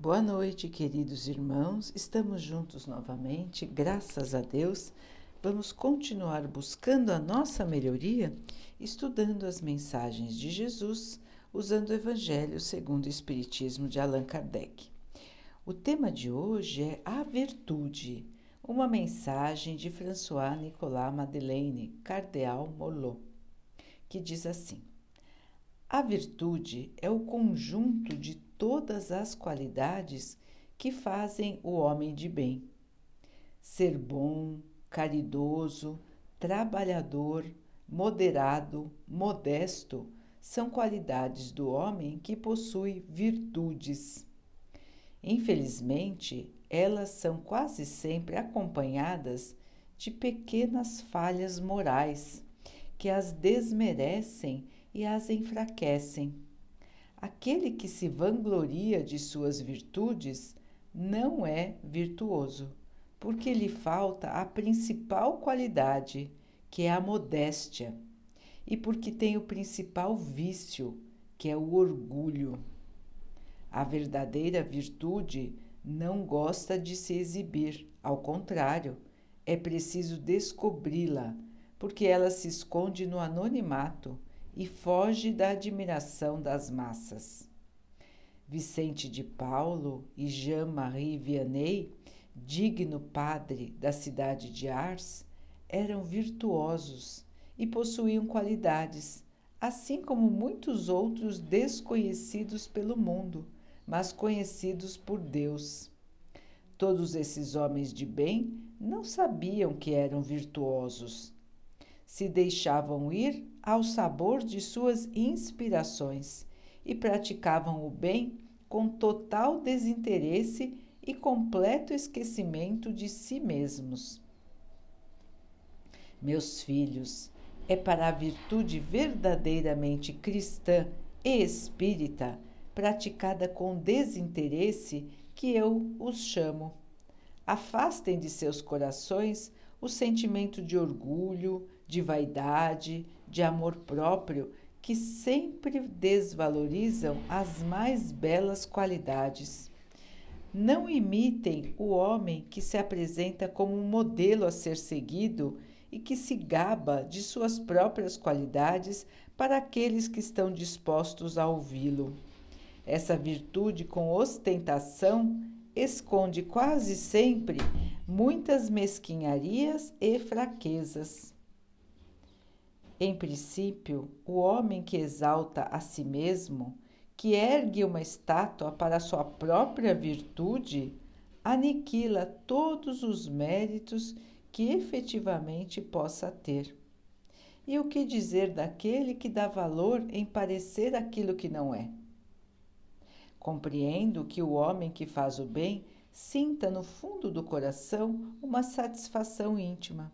Boa noite, queridos irmãos. Estamos juntos novamente, graças a Deus. Vamos continuar buscando a nossa melhoria, estudando as mensagens de Jesus, usando o Evangelho segundo o Espiritismo de Allan Kardec. O tema de hoje é a virtude, uma mensagem de François Nicolas Madeleine, Cardeal Molot, que diz assim: A virtude é o conjunto de todas as qualidades que fazem o homem de bem. Ser bom, caridoso, trabalhador, moderado, modesto são qualidades do homem que possui virtudes. Infelizmente, elas são quase sempre acompanhadas de pequenas falhas morais que as desmerecem e as enfraquecem. Aquele que se vangloria de suas virtudes não é virtuoso, porque lhe falta a principal qualidade, que é a modéstia, e porque tem o principal vício, que é o orgulho. A verdadeira virtude não gosta de se exibir, ao contrário, é preciso descobri-la, porque ela se esconde no anonimato e foge da admiração das massas. Vicente de Paulo e Jean-Marie Vianney, digno padre da cidade de Ars, eram virtuosos e possuíam qualidades, assim como muitos outros desconhecidos pelo mundo, mas conhecidos por Deus. Todos esses homens de bem não sabiam que eram virtuosos. Se deixavam ir ao sabor de suas inspirações e praticavam o bem com total desinteresse e completo esquecimento de si mesmos. Meus filhos, é para a virtude verdadeiramente cristã e espírita, praticada com desinteresse, que eu os chamo. Afastem de seus corações o sentimento de orgulho, de vaidade, de amor próprio que sempre desvalorizam as mais belas qualidades. Não imitem o homem que se apresenta como um modelo a ser seguido e que se gaba de suas próprias qualidades para aqueles que estão dispostos a ouvi-lo. Essa virtude com ostentação esconde quase sempre muitas mesquinharias e fraquezas. Em princípio, o homem que exalta a si mesmo, que ergue uma estátua para sua própria virtude, aniquila todos os méritos que efetivamente possa ter. E o que dizer daquele que dá valor em parecer aquilo que não é? Compreendo que o homem que faz o bem sinta no fundo do coração uma satisfação íntima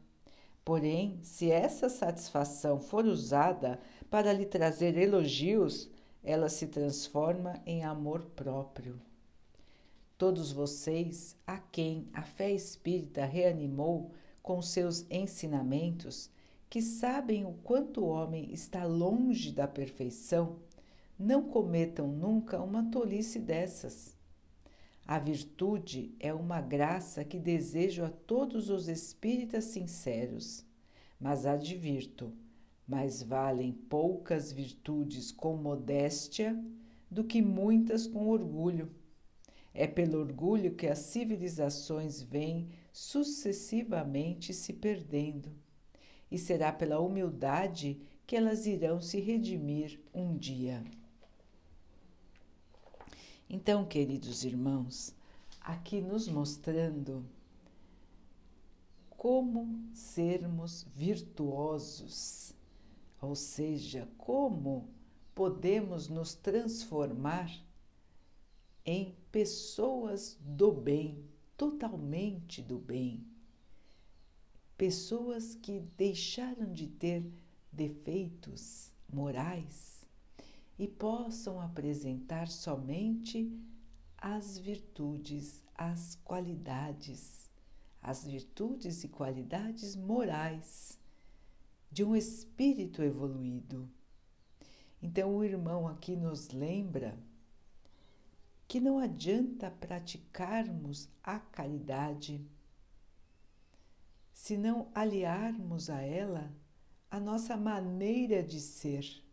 Porém, se essa satisfação for usada para lhe trazer elogios, ela se transforma em amor próprio. Todos vocês, a quem a fé espírita reanimou com seus ensinamentos, que sabem o quanto o homem está longe da perfeição, não cometam nunca uma tolice dessas. A virtude é uma graça que desejo a todos os espíritas sinceros, mas advirto: mais valem poucas virtudes com modéstia do que muitas com orgulho. É pelo orgulho que as civilizações vêm sucessivamente se perdendo, e será pela humildade que elas irão se redimir um dia. Então, queridos irmãos, aqui nos mostrando como sermos virtuosos, ou seja, como podemos nos transformar em pessoas do bem, totalmente do bem. Pessoas que deixaram de ter defeitos morais e possam apresentar somente as virtudes, as qualidades, as virtudes e qualidades morais de um espírito evoluído. Então, o irmão aqui nos lembra que não adianta praticarmos a caridade se não aliarmos a ela a nossa maneira de ser.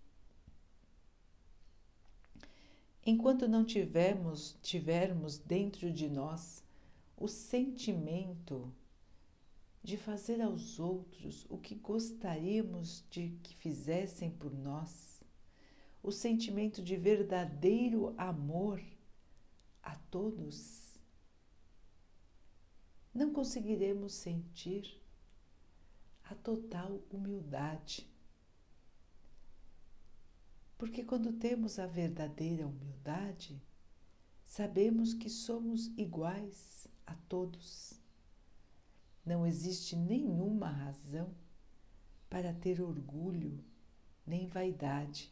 Enquanto não tivermos, tivermos dentro de nós o sentimento de fazer aos outros o que gostaríamos de que fizessem por nós, o sentimento de verdadeiro amor a todos, não conseguiremos sentir a total humildade. Porque quando temos a verdadeira humildade, sabemos que somos iguais a todos. Não existe nenhuma razão para ter orgulho nem vaidade.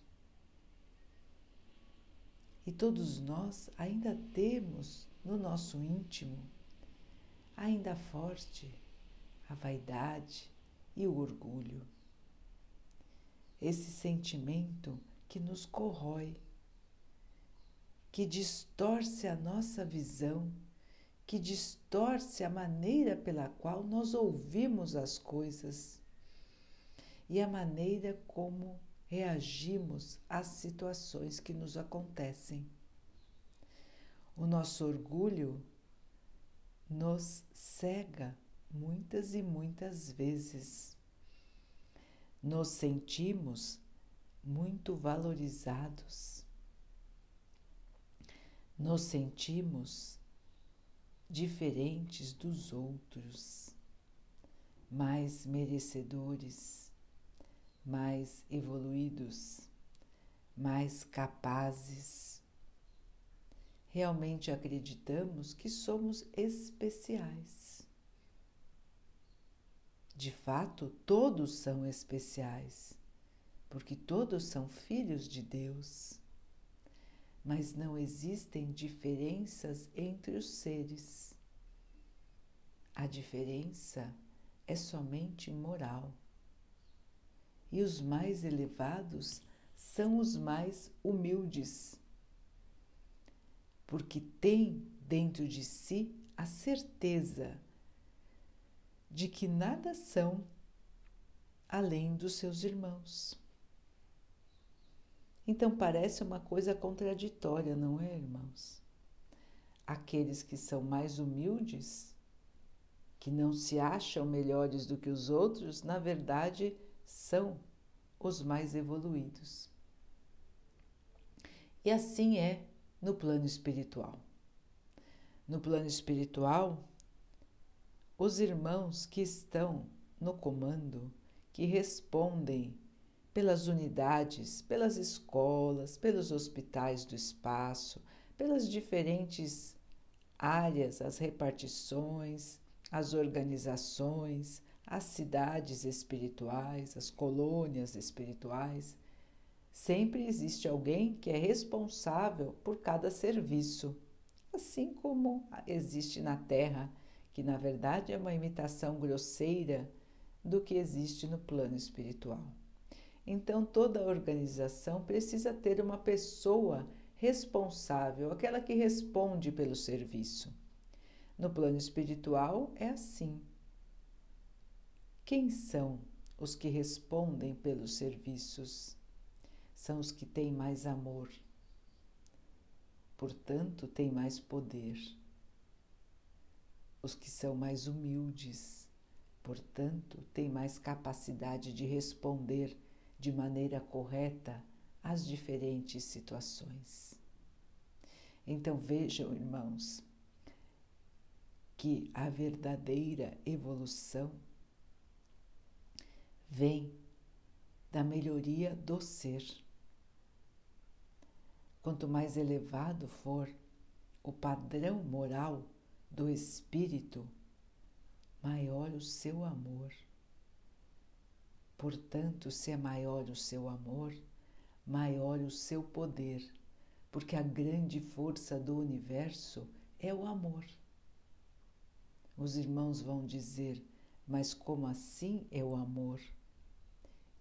E todos nós ainda temos no nosso íntimo, ainda forte, a vaidade e o orgulho. Esse sentimento que nos corrói, que distorce a nossa visão, que distorce a maneira pela qual nós ouvimos as coisas e a maneira como reagimos às situações que nos acontecem. O nosso orgulho nos cega muitas e muitas vezes. Nos sentimos muito valorizados. Nos sentimos diferentes dos outros, mais merecedores, mais evoluídos, mais capazes. Realmente acreditamos que somos especiais. De fato, todos são especiais porque todos são filhos de Deus. Mas não existem diferenças entre os seres. A diferença é somente moral. E os mais elevados são os mais humildes, porque têm dentro de si a certeza de que nada são além dos seus irmãos. Então parece uma coisa contraditória, não é, irmãos? Aqueles que são mais humildes, que não se acham melhores do que os outros, na verdade são os mais evoluídos. E assim é no plano espiritual. No plano espiritual, os irmãos que estão no comando, que respondem pelas unidades, pelas escolas, pelos hospitais do espaço, pelas diferentes áreas, as repartições, as organizações, as cidades espirituais, as colônias espirituais. Sempre existe alguém que é responsável por cada serviço, assim como existe na Terra, que na verdade é uma imitação grosseira do que existe no plano espiritual. Então, toda organização precisa ter uma pessoa responsável, aquela que responde pelo serviço. No plano espiritual é assim. Quem são os que respondem pelos serviços? São os que têm mais amor, portanto, têm mais poder. Os que são mais humildes, portanto, têm mais capacidade de responder de maneira correta as diferentes situações. Então vejam, irmãos, que a verdadeira evolução vem da melhoria do ser. Quanto mais elevado for o padrão moral do espírito, maior o seu amor. Portanto, se é maior o seu amor, maior o seu poder, porque a grande força do universo é o amor. Os irmãos vão dizer, mas como assim é o amor?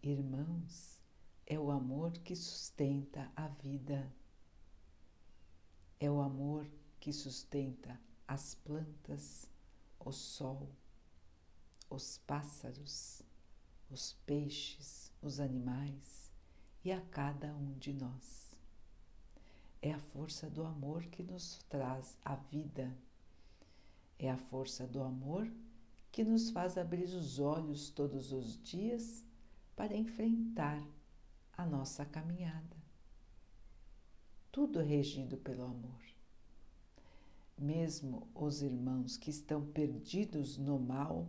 Irmãos, é o amor que sustenta a vida. É o amor que sustenta as plantas, o sol, os pássaros, os peixes, os animais e a cada um de nós. É a força do amor que nos traz a vida. É a força do amor que nos faz abrir os olhos todos os dias para enfrentar a nossa caminhada. Tudo regido pelo amor. Mesmo os irmãos que estão perdidos no mal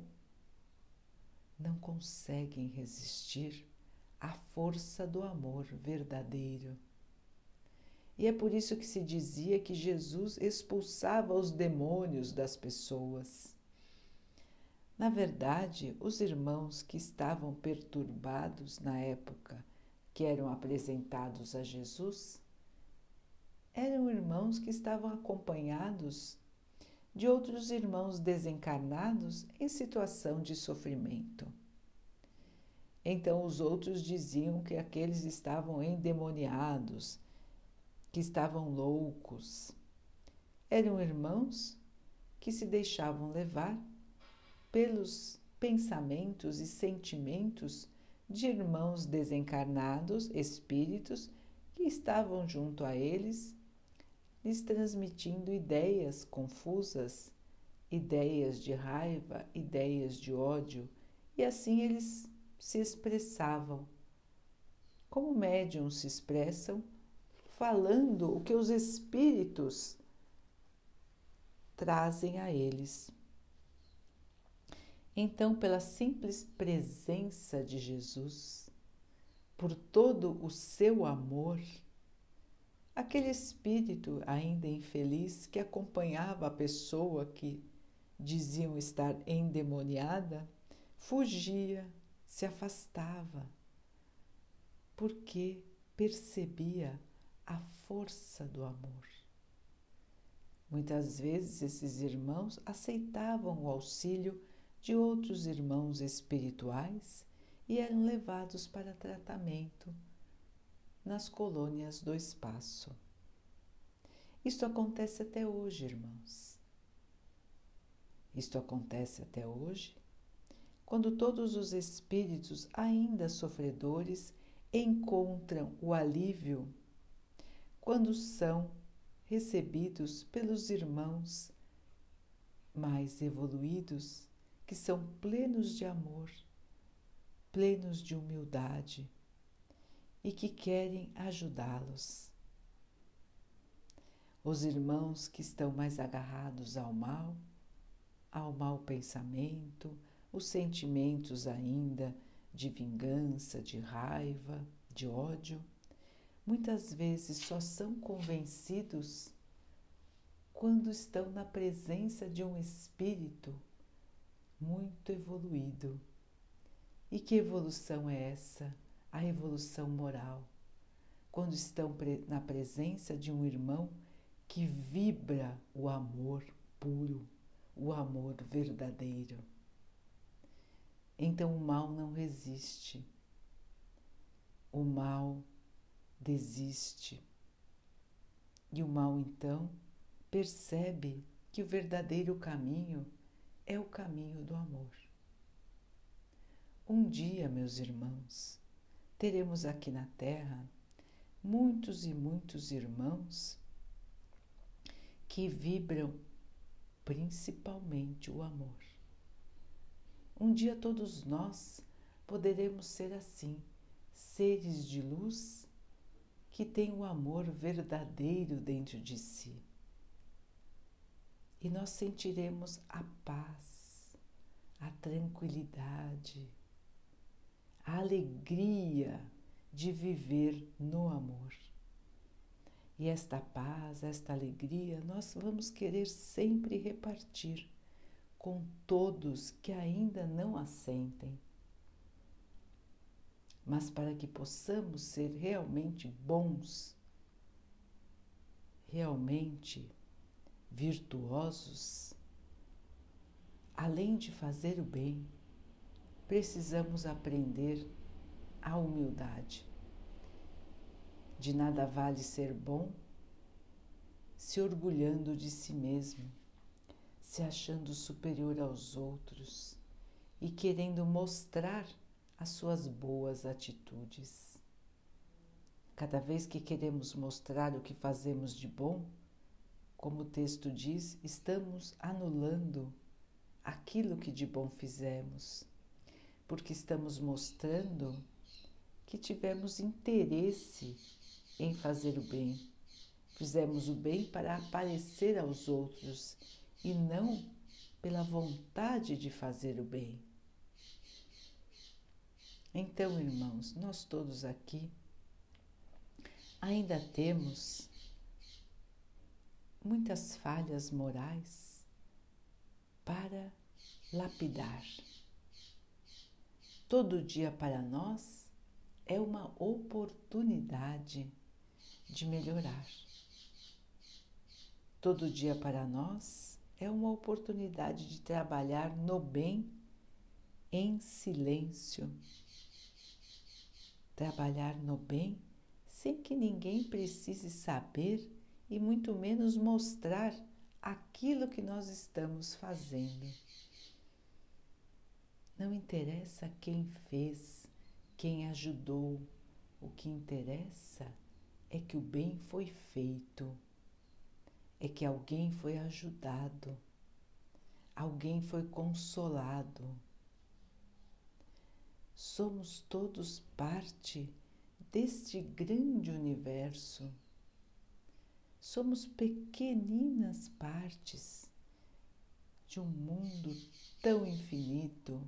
não conseguem resistir à força do amor verdadeiro. E é por isso que se dizia que Jesus expulsava os demônios das pessoas. Na verdade, os irmãos que estavam perturbados na época que eram apresentados a Jesus eram irmãos que estavam acompanhados de outros irmãos desencarnados em situação de sofrimento. Então os outros diziam que aqueles estavam endemoniados, que estavam loucos. Eram irmãos que se deixavam levar pelos pensamentos e sentimentos de irmãos desencarnados, espíritos, que estavam junto a eles, lhes transmitindo ideias confusas, ideias de raiva, ideias de ódio, e assim eles se expressavam. Como médiums se expressam, falando o que os espíritos trazem a eles. Então, pela simples presença de Jesus, por todo o seu amor, aquele espírito ainda infeliz que acompanhava a pessoa que diziam estar endemoniada, fugia, se afastava, porque percebia a força do amor. Muitas vezes esses irmãos aceitavam o auxílio de outros irmãos espirituais e eram levados para tratamento nas colônias do espaço. Isto acontece até hoje, irmãos. Isto acontece até hoje quando todos os espíritos ainda sofredores encontram o alívio quando são recebidos pelos irmãos mais evoluídos que são plenos de amor, plenos de humildade e que querem ajudá-los. Os irmãos que estão mais agarrados ao mal, ao mau pensamento, os sentimentos ainda de vingança, de raiva, de ódio, muitas vezes só são convencidos quando estão na presença de um espírito muito evoluído. E que evolução é essa? A evolução moral. Quando estão na presença de um irmão que vibra o amor puro, o amor verdadeiro. Então o mal não resiste. O mal desiste. E o mal então percebe que o verdadeiro caminho é o caminho do amor. Um dia, meus irmãos, teremos aqui na Terra muitos e muitos irmãos que vibram principalmente o amor. Um dia todos nós poderemos ser assim, seres de luz que têm o amor verdadeiro dentro de si e nós sentiremos a paz, a tranquilidade, a alegria de viver no amor. E esta paz, esta alegria, nós vamos querer sempre repartir com todos que ainda não a sentem. Mas para que possamos ser realmente bons, realmente virtuosos, além de fazer o bem, precisamos aprender a humildade. De nada vale ser bom se orgulhando de si mesmo, se achando superior aos outros e querendo mostrar as suas boas atitudes. Cada vez que queremos mostrar o que fazemos de bom, como o texto diz, estamos anulando aquilo que de bom fizemos, porque estamos mostrando que tivemos interesse em fazer o bem. Fizemos o bem para aparecer aos outros e não pela vontade de fazer o bem. Então, irmãos, nós todos aqui ainda temos muitas falhas morais para lapidar. Todo dia para nós é uma oportunidade de melhorar. Todo dia para nós é uma oportunidade de trabalhar no bem em silêncio. Trabalhar no bem sem que ninguém precise saber e muito menos mostrar aquilo que nós estamos fazendo. Não interessa quem fez, quem ajudou, o que interessa é que o bem foi feito, é que alguém foi ajudado, alguém foi consolado. Somos todos parte deste grande universo. Somos pequeninas partes de um mundo tão infinito,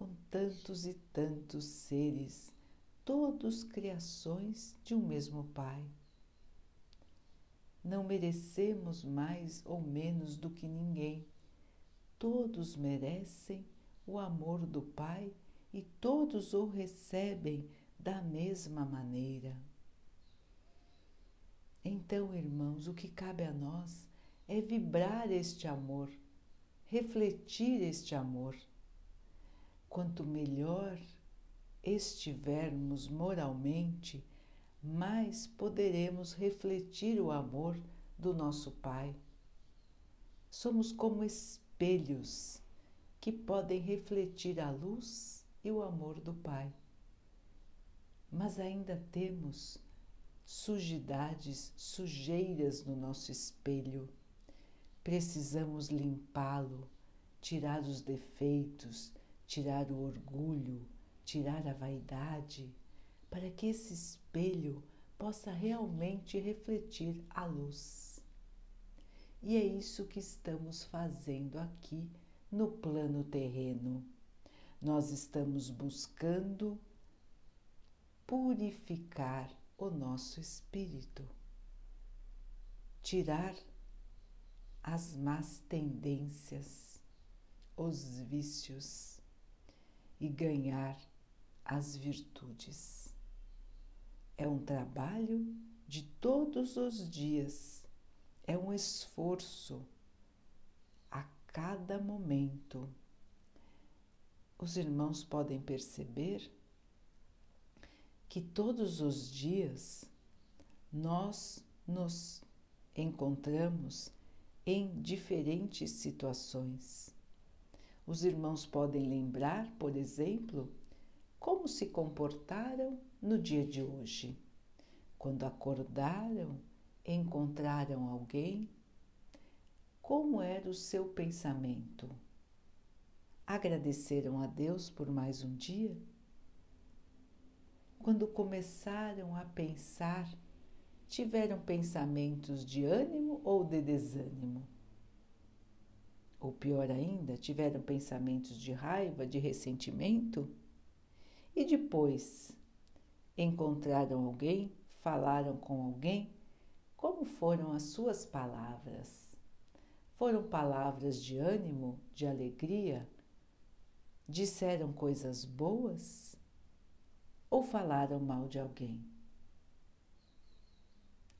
com tantos e tantos seres, todos criações de um mesmo Pai. Não merecemos mais ou menos do que ninguém. Todos merecem o amor do Pai e todos o recebem da mesma maneira. Então, irmãos, o que cabe a nós é vibrar este amor, refletir este amor. Quanto melhor estivermos moralmente, mais poderemos refletir o amor do nosso Pai. Somos como espelhos que podem refletir a luz e o amor do Pai. Mas ainda temos sujidades, sujeiras no nosso espelho. Precisamos limpá-lo, tirar os defeitos, tirar o orgulho, tirar a vaidade, para que esse espelho possa realmente refletir a luz. E é isso que estamos fazendo aqui no plano terreno. Nós estamos buscando purificar o nosso espírito, tirar as más tendências, os vícios e ganhar as virtudes. É um trabalho de todos os dias, é um esforço a cada momento. Os irmãos podem perceber que todos os dias nós nos encontramos em diferentes situações. Os irmãos podem lembrar, por exemplo, como se comportaram no dia de hoje. Quando acordaram, encontraram alguém, como era o seu pensamento? Agradeceram a Deus por mais um dia? quando começaram a pensar, tiveram pensamentos de ânimo ou de desânimo? Ou pior ainda, tiveram pensamentos de raiva, de ressentimento? E depois, encontraram alguém, falaram com alguém? Como foram as suas palavras? Foram palavras de ânimo, de alegria? Disseram coisas boas? ou falaram mal de alguém,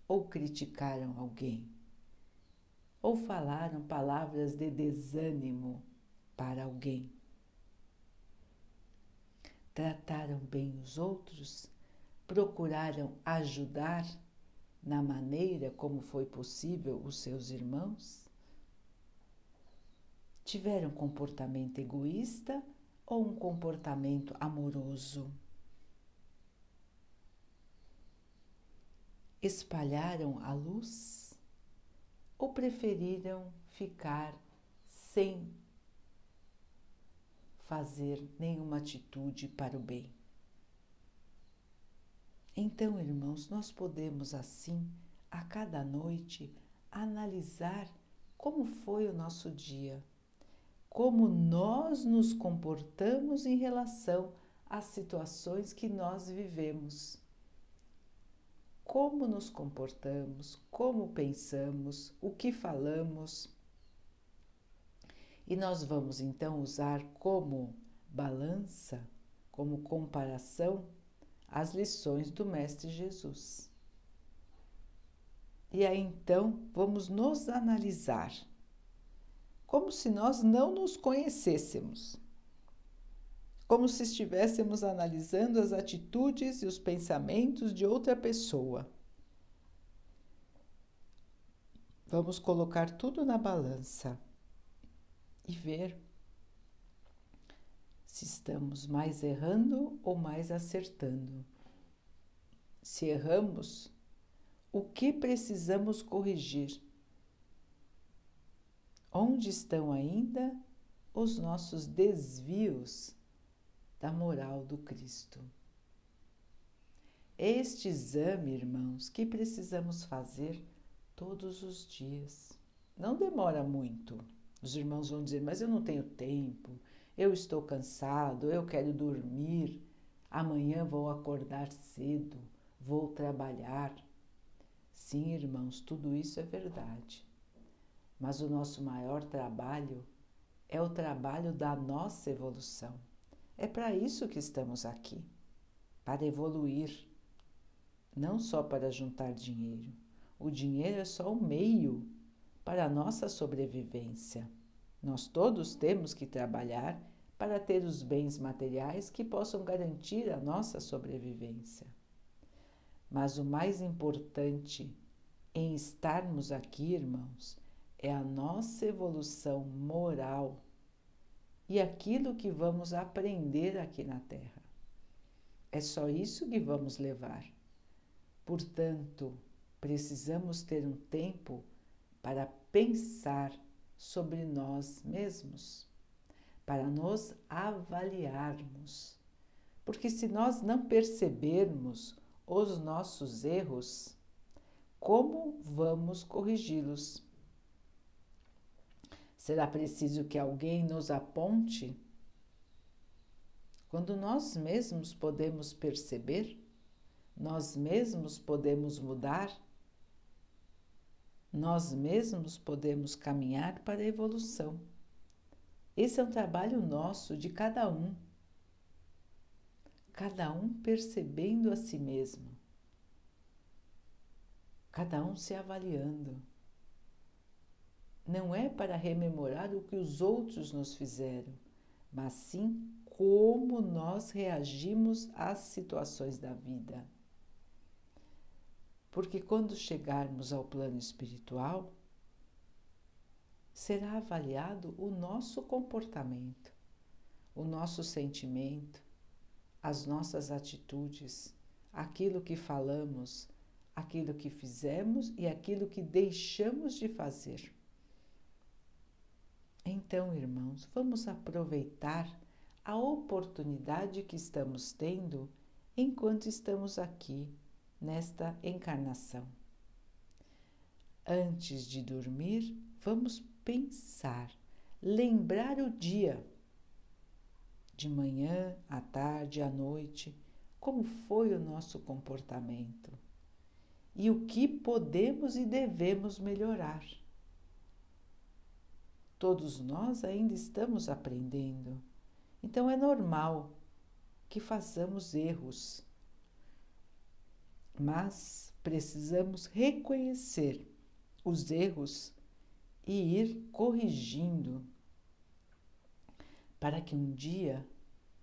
ou criticaram alguém, ou falaram palavras de desânimo para alguém. Trataram bem os outros, procuraram ajudar na maneira como foi possível os seus irmãos? Tiveram comportamento egoísta ou um comportamento amoroso? Espalharam a luz ou preferiram ficar sem fazer nenhuma atitude para o bem? Então, irmãos, nós podemos assim, a cada noite, analisar como foi o nosso dia, como nós nos comportamos em relação às situações que nós vivemos. Como nos comportamos, como pensamos, o que falamos. E nós vamos então usar como balança, como comparação, as lições do Mestre Jesus. E aí então vamos nos analisar, como se nós não nos conhecêssemos, como se estivéssemos analisando as atitudes e os pensamentos de outra pessoa. Vamos colocar tudo na balança e ver se estamos mais errando ou mais acertando. Se erramos, o que precisamos corrigir? Onde estão ainda os nossos desvios da moral do Cristo? Este exame, irmãos, que precisamos fazer todos os dias. Não demora muito. Os irmãos vão dizer, mas eu não tenho tempo, eu estou cansado, eu quero dormir, amanhã vou acordar cedo, vou trabalhar. Sim, irmãos, tudo isso é verdade. Mas o nosso maior trabalho é o trabalho da nossa evolução. É para isso que estamos aqui para evoluir, não só para juntar dinheiro. O dinheiro é só o meio para a nossa sobrevivência. Nós todos temos que trabalhar para ter os bens materiais que possam garantir a nossa sobrevivência. Mas o mais importante em estarmos aqui, irmãos, é a nossa evolução moral e aquilo que vamos aprender aqui na Terra. É só isso que vamos levar. Portanto, precisamos ter um tempo para pensar sobre nós mesmos, para nos avaliarmos. Porque se nós não percebermos os nossos erros, como vamos corrigi-los? Será preciso que alguém nos aponte? Quando nós mesmos podemos perceber, nós mesmos podemos mudar nós mesmos podemos caminhar para a evolução. Esse é um trabalho nosso, de cada um. Cada um percebendo a si mesmo. Cada um se avaliando. Não é para rememorar o que os outros nos fizeram, mas sim como nós reagimos às situações da vida. Porque quando chegarmos ao plano espiritual, será avaliado o nosso comportamento, o nosso sentimento, as nossas atitudes, aquilo que falamos, aquilo que fizemos e aquilo que deixamos de fazer. Então, irmãos, vamos aproveitar a oportunidade que estamos tendo enquanto estamos aqui nesta encarnação. Antes de dormir, vamos pensar, lembrar o dia, de manhã, à tarde, à noite, como foi o nosso comportamento e o que podemos e devemos melhorar. Todos nós ainda estamos aprendendo, então é normal que façamos erros mas precisamos reconhecer os erros e ir corrigindo para que um dia,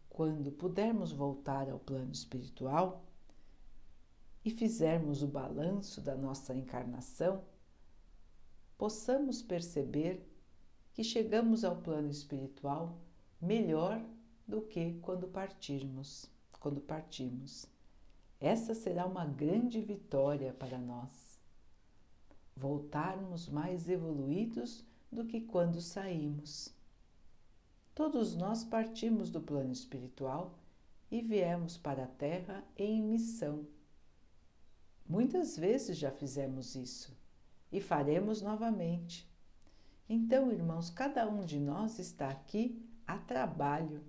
quando pudermos voltar ao plano espiritual, e fizermos o balanço da nossa encarnação, possamos perceber que chegamos ao plano espiritual melhor do que quando partirmos, quando partimos. Essa será uma grande vitória para nós. Voltarmos mais evoluídos do que quando saímos. Todos nós partimos do plano espiritual e viemos para a Terra em missão. Muitas vezes já fizemos isso e faremos novamente. Então, irmãos, cada um de nós está aqui a trabalho.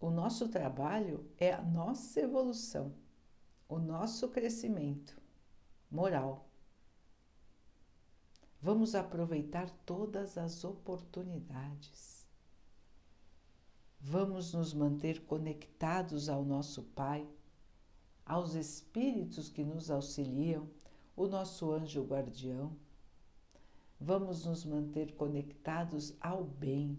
O nosso trabalho é a nossa evolução, o nosso crescimento moral. Vamos aproveitar todas as oportunidades. Vamos nos manter conectados ao nosso Pai, aos espíritos que nos auxiliam, o nosso anjo guardião. Vamos nos manter conectados ao bem.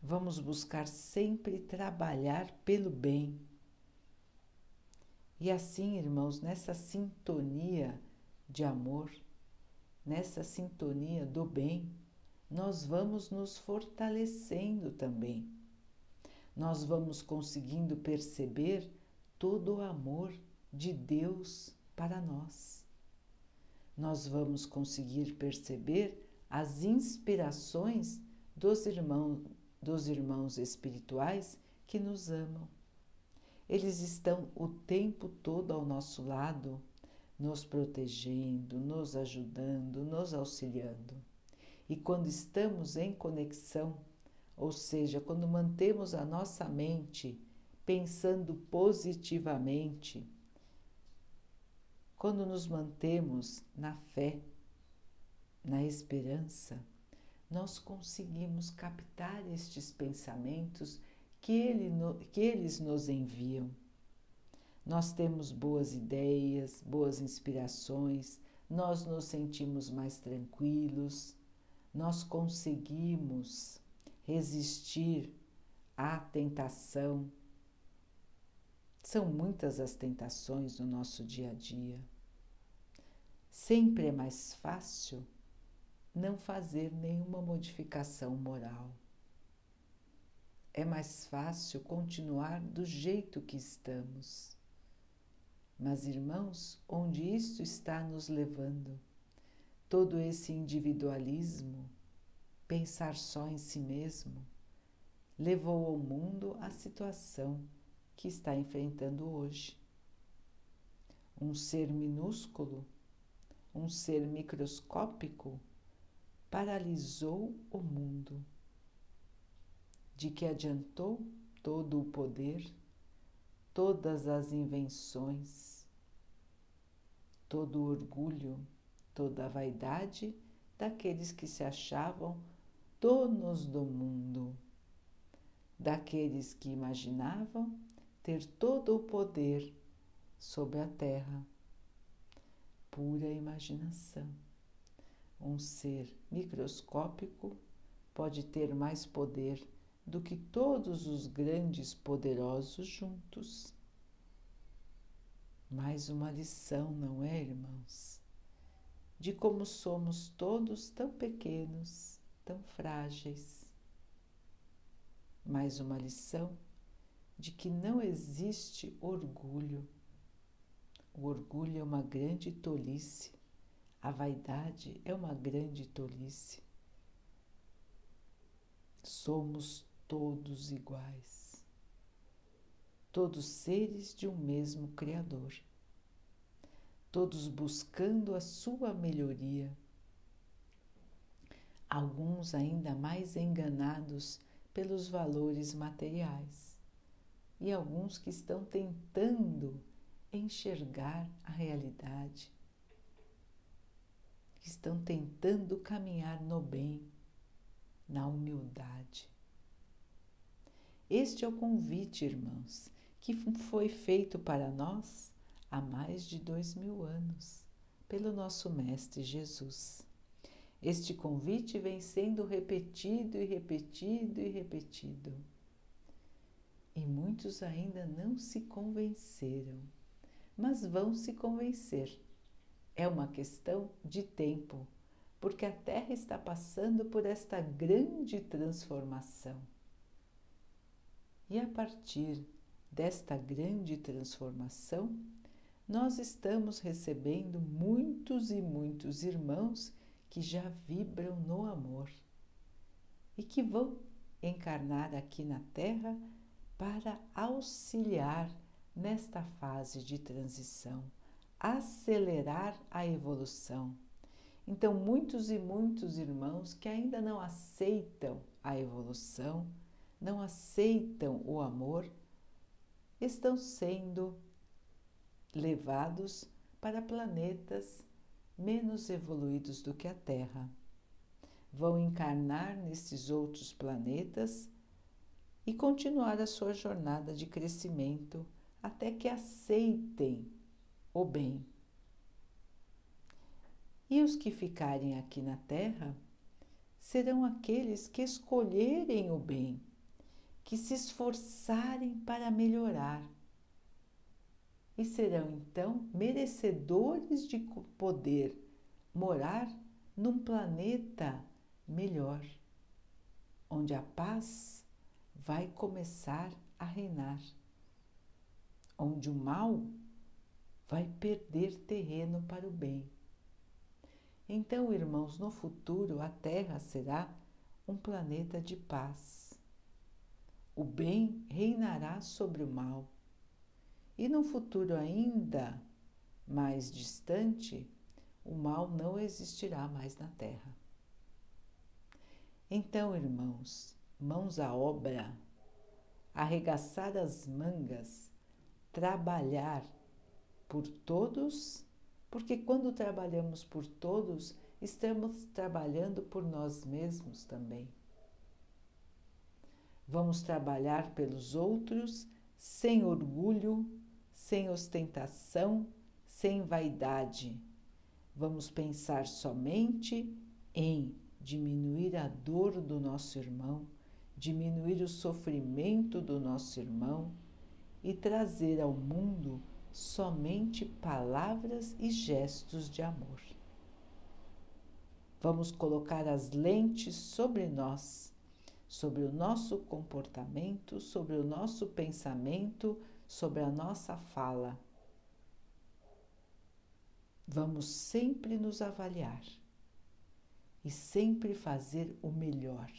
Vamos buscar sempre trabalhar pelo bem. E assim, irmãos, nessa sintonia de amor, nessa sintonia do bem, nós vamos nos fortalecendo também. Nós vamos conseguindo perceber todo o amor de Deus para nós. Nós vamos conseguir perceber as inspirações dos irmãos, dos irmãos espirituais que nos amam. Eles estão o tempo todo ao nosso lado, nos protegendo, nos ajudando, nos auxiliando. E quando estamos em conexão, ou seja, quando mantemos a nossa mente pensando positivamente, quando nos mantemos na fé, na esperança, nós conseguimos captar estes pensamentos que, ele, que eles nos enviam. Nós temos boas ideias, boas inspirações, nós nos sentimos mais tranquilos, nós conseguimos resistir à tentação, são muitas as tentações no nosso dia a dia. Sempre é mais fácil não fazer nenhuma modificação moral. É mais fácil continuar do jeito que estamos. Mas, irmãos, onde isso está nos levando? Todo esse individualismo, pensar só em si mesmo, levou o mundo à situação que está enfrentando hoje. Um ser minúsculo, um ser microscópico, paralisou o mundo. De que adiantou todo o poder, todas as invenções, todo o orgulho, toda a vaidade daqueles que se achavam donos do mundo, daqueles que imaginavam ter todo o poder sobre a terra. Pura imaginação. Um ser microscópico pode ter mais poder do que todos os grandes poderosos juntos. Mais uma lição, não é, irmãos? De como somos todos tão pequenos, tão frágeis. Mais uma lição de que não existe orgulho. O orgulho é uma grande tolice, a vaidade é uma grande tolice. Somos todos iguais, todos seres de um mesmo Criador, todos buscando a sua melhoria. Alguns ainda mais enganados pelos valores materiais e alguns que estão tentando enxergar a realidade, que estão tentando caminhar no bem, na humildade. Este é o convite, irmãos, que foi feito para nós há mais de dois mil anos pelo nosso Mestre Jesus. Este convite vem sendo repetido e repetido e repetido E muitos ainda não se convenceram, mas vão se convencer. É uma questão de tempo, porque a Terra está passando por esta grande transformação. E a partir desta grande transformação, nós estamos recebendo muitos e muitos irmãos que já vibram no amor e que vão encarnar aqui na Terra para auxiliar nesta fase de transição, acelerar a evolução. Então, muitos e muitos irmãos que ainda não aceitam a evolução, não aceitam o amor, estão sendo levados para planetas menos evoluídos do que a Terra. Vão encarnar nesses outros planetas e continuar a sua jornada de crescimento até que aceitem o bem. E os que ficarem aqui na Terra serão aqueles que escolherem o bem, que se esforçarem para melhorar e serão então merecedores de poder morar num planeta melhor, onde a paz vai começar a reinar, onde o mal vai perder terreno para o bem. Então, irmãos, no futuro a Terra será um planeta de paz. O bem reinará sobre o mal e num futuro ainda mais distante, o mal não existirá mais na Terra. Então, irmãos, mãos à obra, arregaçar as mangas, trabalhar por todos, porque quando trabalhamos por todos, estamos trabalhando por nós mesmos também. Vamos trabalhar pelos outros sem orgulho, sem ostentação, sem vaidade. Vamos pensar somente em diminuir a dor do nosso irmão, diminuir o sofrimento do nosso irmão e trazer ao mundo somente palavras e gestos de amor. Vamos colocar as lentes sobre nós, sobre o nosso comportamento, sobre o nosso pensamento, sobre a nossa fala. Vamos sempre nos avaliar e sempre fazer o melhor.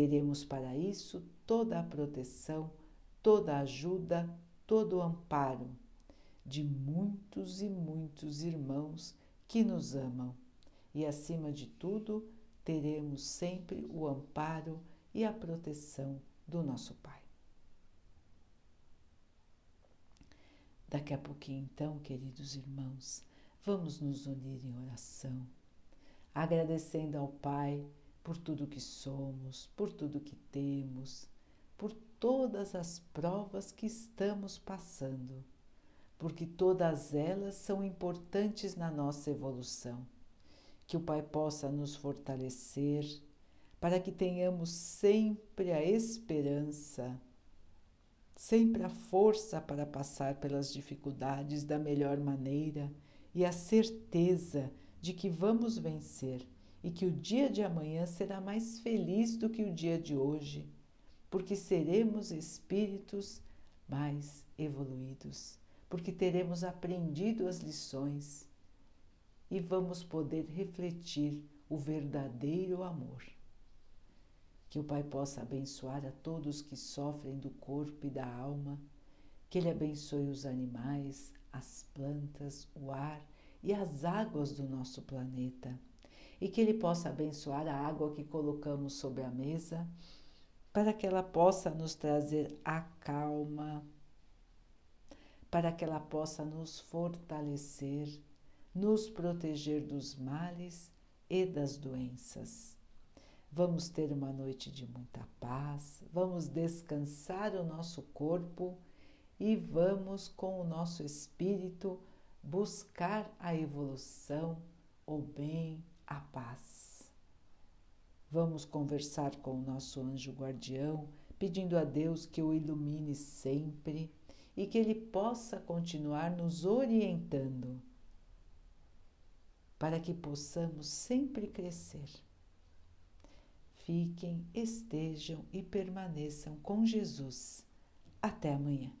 Teremos para isso toda a proteção, toda a ajuda, todo o amparo de muitos e muitos irmãos que nos amam e, acima de tudo, teremos sempre o amparo e a proteção do nosso Pai. Daqui a pouquinho, então, queridos irmãos, vamos nos unir em oração, agradecendo ao Pai por tudo que somos, por tudo que temos, por todas as provas que estamos passando, porque todas elas são importantes na nossa evolução. Que o Pai possa nos fortalecer para que tenhamos sempre a esperança sempre a força para passar pelas dificuldades da melhor maneira e a certeza de que vamos vencer e que o dia de amanhã será mais feliz do que o dia de hoje, porque seremos espíritos mais evoluídos, porque teremos aprendido as lições e vamos poder refletir o verdadeiro amor. Que o Pai possa abençoar a todos que sofrem do corpo e da alma, que Ele abençoe os animais, as plantas, o ar e as águas do nosso planeta, e que Ele possa abençoar a água que colocamos sobre a mesa, para que ela possa nos trazer a calma, para que ela possa nos fortalecer, nos proteger dos males e das doenças. Vamos ter uma noite de muita paz, vamos descansar o nosso corpo e vamos, com o nosso espírito, buscar a evolução, o bem, a paz. Vamos conversar com o nosso anjo guardião, pedindo a Deus que o ilumine sempre e que Ele possa continuar nos orientando para que possamos sempre crescer. Fiquem, estejam e permaneçam com Jesus. Até amanhã.